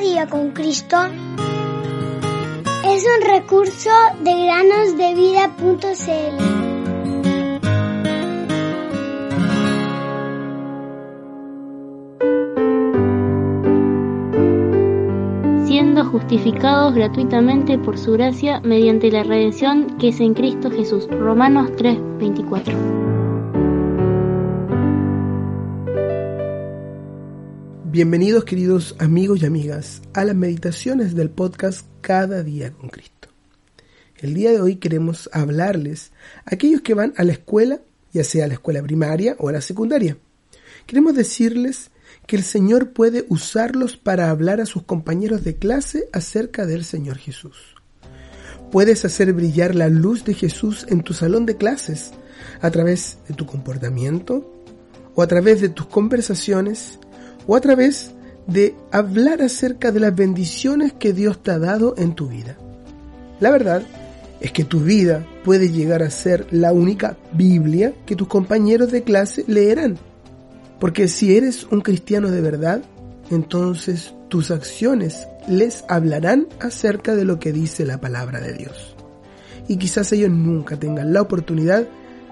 Día con Cristo es un recurso de granosdevida.cl. siendo justificados gratuitamente por su gracia mediante la redención que es en Cristo Jesús. Romanos 3:24. Bienvenidos queridos amigos y amigas a las meditaciones del podcast Cada día con Cristo. El día de hoy queremos hablarles a aquellos que van a la escuela, ya sea a la escuela primaria o a la secundaria. Queremos decirles que el Señor puede usarlos para hablar a sus compañeros de clase acerca del Señor Jesús. Puedes hacer brillar la luz de Jesús en tu salón de clases a través de tu comportamiento o a través de tus conversaciones o a través de hablar acerca de las bendiciones que Dios te ha dado en tu vida. La verdad es que tu vida puede llegar a ser la única Biblia que tus compañeros de clase leerán. Porque si eres un cristiano de verdad, entonces tus acciones les hablarán acerca de lo que dice la palabra de Dios. Y quizás ellos nunca tengan la oportunidad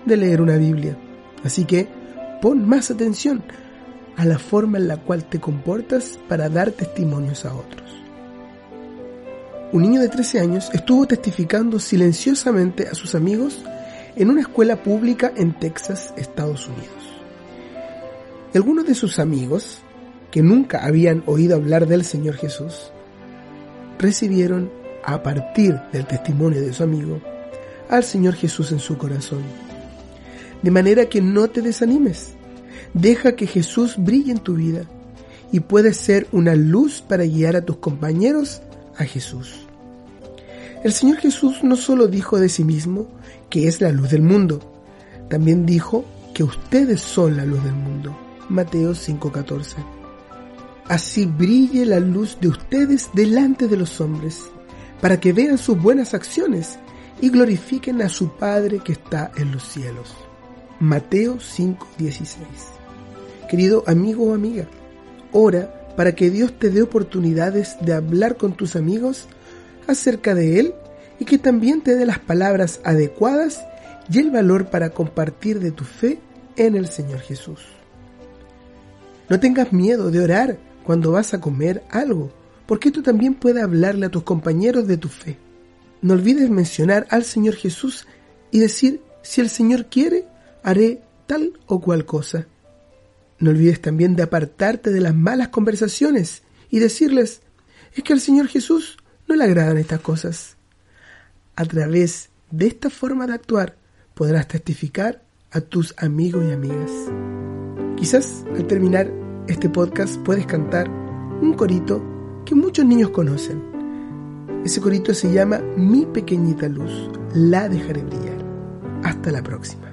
de leer una Biblia. Así que pon más atención a la forma en la cual te comportas para dar testimonios a otros. Un niño de 13 años estuvo testificando silenciosamente a sus amigos en una escuela pública en Texas, Estados Unidos. Algunos de sus amigos, que nunca habían oído hablar del Señor Jesús, recibieron, a partir del testimonio de su amigo, al Señor Jesús en su corazón. De manera que no te desanimes. Deja que Jesús brille en tu vida y puedes ser una luz para guiar a tus compañeros a Jesús. El Señor Jesús no solo dijo de sí mismo que es la luz del mundo, también dijo que ustedes son la luz del mundo. Mateo 5:14. Así brille la luz de ustedes delante de los hombres, para que vean sus buenas acciones y glorifiquen a su Padre que está en los cielos. Mateo 5:16. Querido amigo o amiga, ora para que Dios te dé oportunidades de hablar con tus amigos acerca de Él y que también te dé las palabras adecuadas y el valor para compartir de tu fe en el Señor Jesús. No tengas miedo de orar cuando vas a comer algo, porque tú también puedes hablarle a tus compañeros de tu fe. No olvides mencionar al Señor Jesús y decir, si el Señor quiere, haré tal o cual cosa. No olvides también de apartarte de las malas conversaciones y decirles, es que al Señor Jesús no le agradan estas cosas. A través de esta forma de actuar podrás testificar a tus amigos y amigas. Quizás al terminar este podcast puedes cantar un corito que muchos niños conocen. Ese corito se llama Mi pequeñita luz, la dejaré brillar. Hasta la próxima.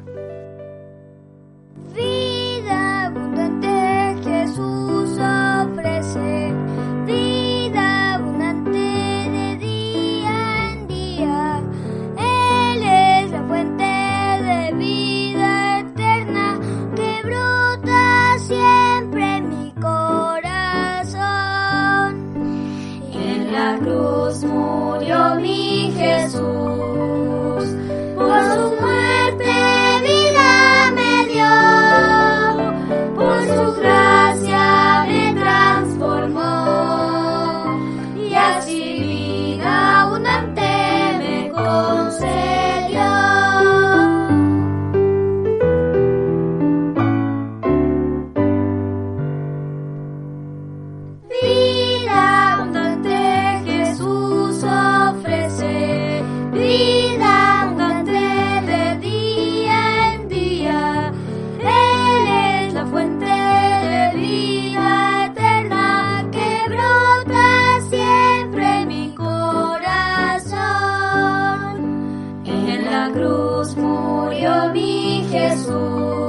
cruz murió mi Jesús.